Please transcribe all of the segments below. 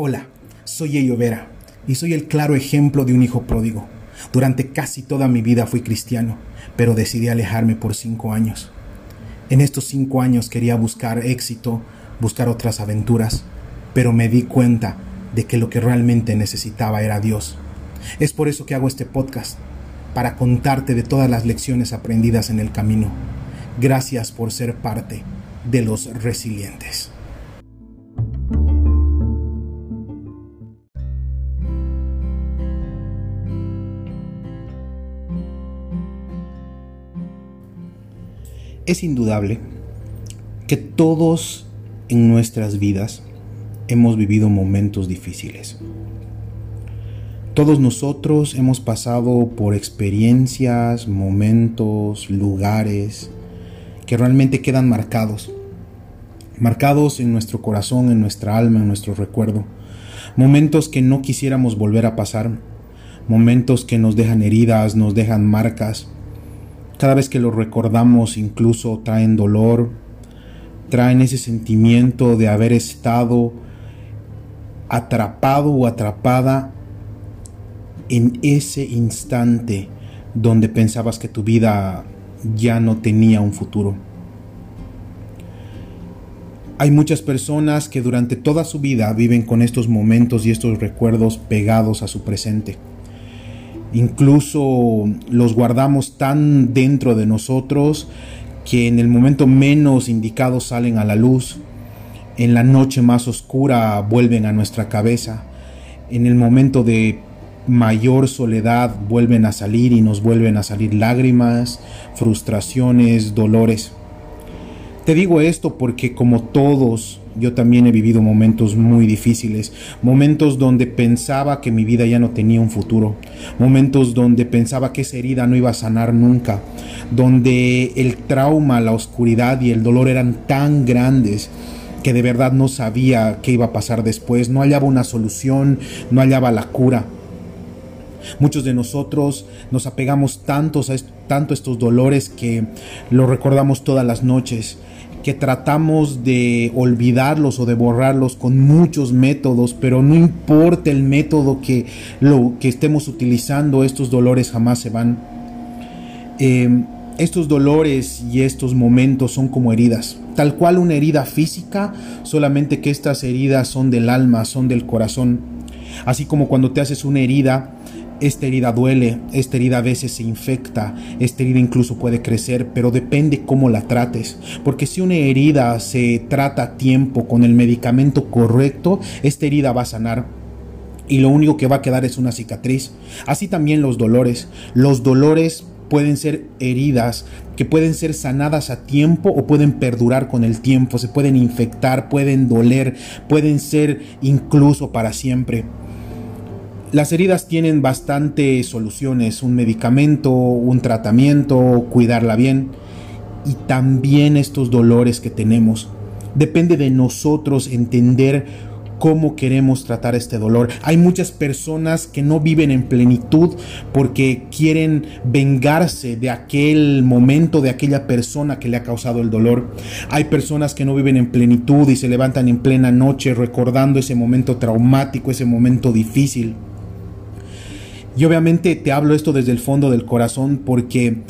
Hola, soy Ello Vera y soy el claro ejemplo de un hijo pródigo. Durante casi toda mi vida fui cristiano, pero decidí alejarme por cinco años. En estos cinco años quería buscar éxito, buscar otras aventuras, pero me di cuenta de que lo que realmente necesitaba era Dios. Es por eso que hago este podcast, para contarte de todas las lecciones aprendidas en el camino. Gracias por ser parte de los resilientes. Es indudable que todos en nuestras vidas hemos vivido momentos difíciles. Todos nosotros hemos pasado por experiencias, momentos, lugares que realmente quedan marcados. Marcados en nuestro corazón, en nuestra alma, en nuestro recuerdo. Momentos que no quisiéramos volver a pasar. Momentos que nos dejan heridas, nos dejan marcas cada vez que lo recordamos incluso traen dolor, traen ese sentimiento de haber estado atrapado o atrapada en ese instante donde pensabas que tu vida ya no tenía un futuro. Hay muchas personas que durante toda su vida viven con estos momentos y estos recuerdos pegados a su presente. Incluso los guardamos tan dentro de nosotros que en el momento menos indicado salen a la luz. En la noche más oscura vuelven a nuestra cabeza. En el momento de mayor soledad vuelven a salir y nos vuelven a salir lágrimas, frustraciones, dolores. Te digo esto porque como todos yo también he vivido momentos muy difíciles, momentos donde pensaba que mi vida ya no tenía un futuro, momentos donde pensaba que esa herida no iba a sanar nunca, donde el trauma, la oscuridad y el dolor eran tan grandes que de verdad no sabía qué iba a pasar después, no hallaba una solución, no hallaba la cura. Muchos de nosotros nos apegamos tantos a tanto a estos dolores que lo recordamos todas las noches que tratamos de olvidarlos o de borrarlos con muchos métodos, pero no importa el método que, lo, que estemos utilizando, estos dolores jamás se van. Em, estos dolores y estos momentos son como heridas, tal cual una herida física, solamente que estas heridas son del alma, son del corazón. Así como cuando te haces una herida, esta herida duele, esta herida a veces se infecta, esta herida incluso puede crecer, pero depende cómo la trates. Porque si una herida se trata a tiempo con el medicamento correcto, esta herida va a sanar y lo único que va a quedar es una cicatriz. Así también los dolores. Los dolores pueden ser heridas que pueden ser sanadas a tiempo o pueden perdurar con el tiempo, se pueden infectar, pueden doler, pueden ser incluso para siempre. Las heridas tienen bastantes soluciones, un medicamento, un tratamiento, cuidarla bien y también estos dolores que tenemos. Depende de nosotros entender cómo queremos tratar este dolor. Hay muchas personas que no viven en plenitud porque quieren vengarse de aquel momento, de aquella persona que le ha causado el dolor. Hay personas que no viven en plenitud y se levantan en plena noche recordando ese momento traumático, ese momento difícil. Y obviamente te hablo esto desde el fondo del corazón porque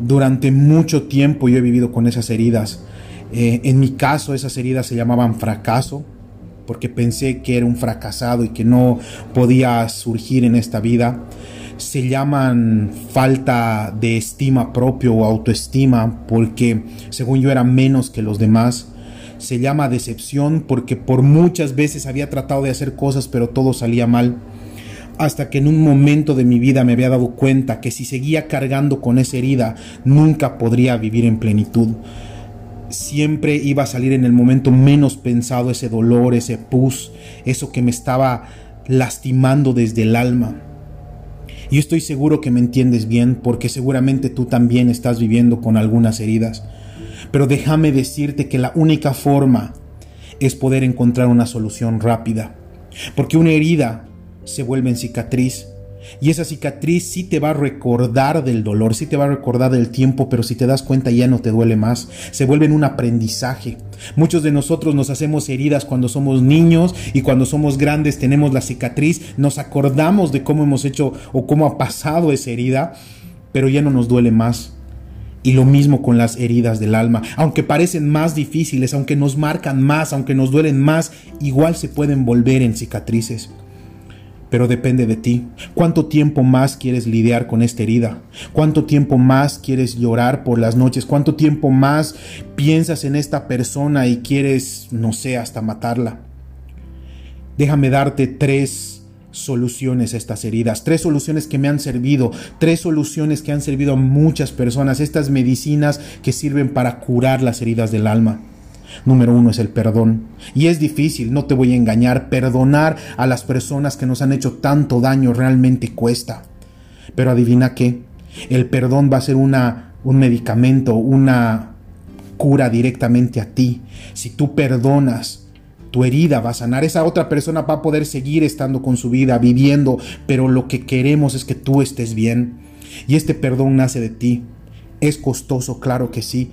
durante mucho tiempo yo he vivido con esas heridas. Eh, en mi caso esas heridas se llamaban fracaso porque pensé que era un fracasado y que no podía surgir en esta vida. Se llaman falta de estima propio o autoestima porque según yo era menos que los demás. Se llama decepción porque por muchas veces había tratado de hacer cosas pero todo salía mal hasta que en un momento de mi vida me había dado cuenta que si seguía cargando con esa herida, nunca podría vivir en plenitud. Siempre iba a salir en el momento menos pensado ese dolor, ese pus, eso que me estaba lastimando desde el alma. Y estoy seguro que me entiendes bien porque seguramente tú también estás viviendo con algunas heridas. Pero déjame decirte que la única forma es poder encontrar una solución rápida. Porque una herida se vuelve en cicatriz. Y esa cicatriz sí te va a recordar del dolor, sí te va a recordar del tiempo, pero si te das cuenta ya no te duele más. Se vuelve en un aprendizaje. Muchos de nosotros nos hacemos heridas cuando somos niños y cuando somos grandes tenemos la cicatriz, nos acordamos de cómo hemos hecho o cómo ha pasado esa herida, pero ya no nos duele más. Y lo mismo con las heridas del alma. Aunque parecen más difíciles, aunque nos marcan más, aunque nos duelen más, igual se pueden volver en cicatrices pero depende de ti. ¿Cuánto tiempo más quieres lidiar con esta herida? ¿Cuánto tiempo más quieres llorar por las noches? ¿Cuánto tiempo más piensas en esta persona y quieres, no sé, hasta matarla? Déjame darte tres soluciones a estas heridas, tres soluciones que me han servido, tres soluciones que han servido a muchas personas, estas medicinas que sirven para curar las heridas del alma. Número uno es el perdón. Y es difícil, no te voy a engañar, perdonar a las personas que nos han hecho tanto daño realmente cuesta. Pero adivina qué, el perdón va a ser una, un medicamento, una cura directamente a ti. Si tú perdonas, tu herida va a sanar. Esa otra persona va a poder seguir estando con su vida, viviendo, pero lo que queremos es que tú estés bien. Y este perdón nace de ti. Es costoso, claro que sí,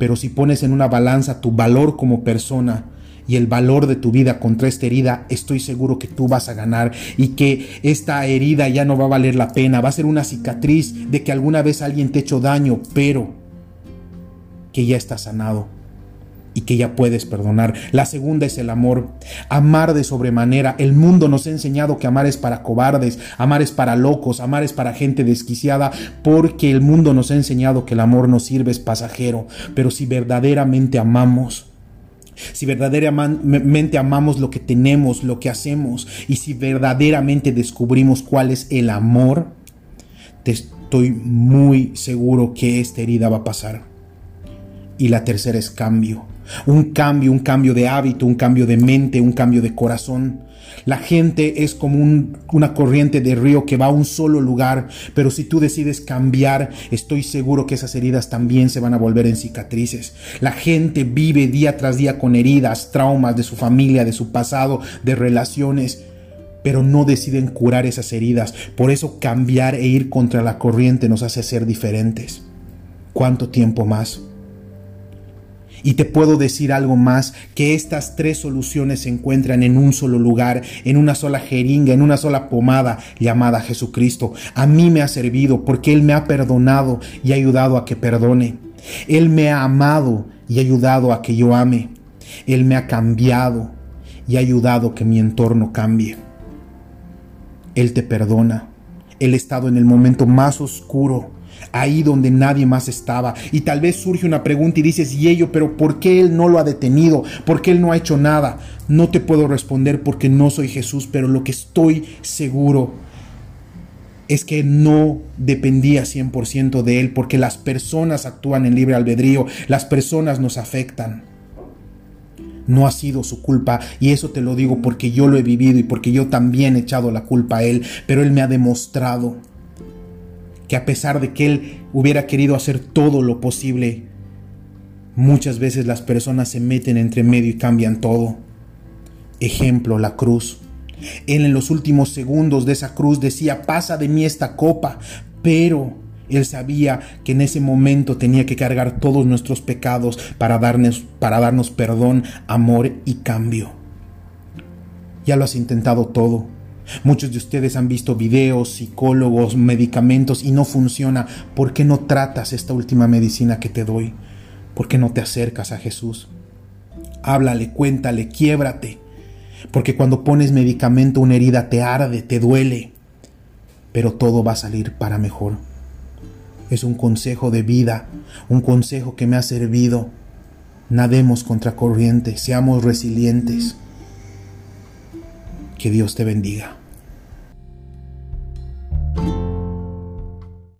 pero si pones en una balanza tu valor como persona y el valor de tu vida contra esta herida, estoy seguro que tú vas a ganar y que esta herida ya no va a valer la pena, va a ser una cicatriz de que alguna vez alguien te ha hecho daño, pero que ya está sanado que ya puedes perdonar. La segunda es el amor. Amar de sobremanera. El mundo nos ha enseñado que amar es para cobardes, amar es para locos, amar es para gente desquiciada, porque el mundo nos ha enseñado que el amor no sirve, es pasajero. Pero si verdaderamente amamos, si verdaderamente amamos lo que tenemos, lo que hacemos, y si verdaderamente descubrimos cuál es el amor, te estoy muy seguro que esta herida va a pasar. Y la tercera es cambio un cambio, un cambio de hábito, un cambio de mente, un cambio de corazón. La gente es como una corriente de río que va a un solo lugar, pero si tú decides cambiar, estoy seguro que esas heridas también se van a volver en cicatrices. La gente vive día tras día con heridas, traumas de su familia, de su pasado, de relaciones, pero no deciden curar esas heridas. Por eso cambiar e ir contra la corriente nos hace ser diferentes. ¿Cuánto tiempo más? Y te puedo decir algo más, que estas tres soluciones se encuentran en un solo lugar, en una sola jeringa, en una sola pomada llamada Jesucristo. A mí me ha servido porque Él me ha perdonado y ayudado a que perdone. Él me ha amado y ayudado a que yo ame. Él me ha cambiado y ha ayudado a que mi entorno cambie. Él te perdona. Él ha estado en el momento más oscuro ahí donde nadie más estaba. Y tal vez surge una pregunta y dices, y ello, pero ¿por qué Él no lo ha detenido? ¿Por qué Él no ha hecho nada? No te puedo responder porque no soy Jesús, pero lo que estoy seguro es que no dependía 100% de Él, porque las personas actúan en libre albedrío, las personas nos afectan. No ha sido su culpa y eso te lo digo porque yo lo he vivido y porque yo también he echado la culpa a Él, pero Él me ha demostrado que a pesar de que él hubiera querido hacer todo lo posible, muchas veces las personas se meten entre medio y cambian todo. Ejemplo, la cruz. Él en los últimos segundos de esa cruz decía, pasa de mí esta copa, pero él sabía que en ese momento tenía que cargar todos nuestros pecados para darnos, para darnos perdón, amor y cambio. Ya lo has intentado todo Muchos de ustedes han visto videos, psicólogos, medicamentos y no funciona. ¿Por qué no tratas esta última medicina que te doy? ¿Por qué no te acercas a Jesús? Háblale, cuéntale, quiébrate. Porque cuando pones medicamento una herida te arde, te duele. Pero todo va a salir para mejor. Es un consejo de vida, un consejo que me ha servido. Nademos contra corriente, seamos resilientes. Que Dios te bendiga.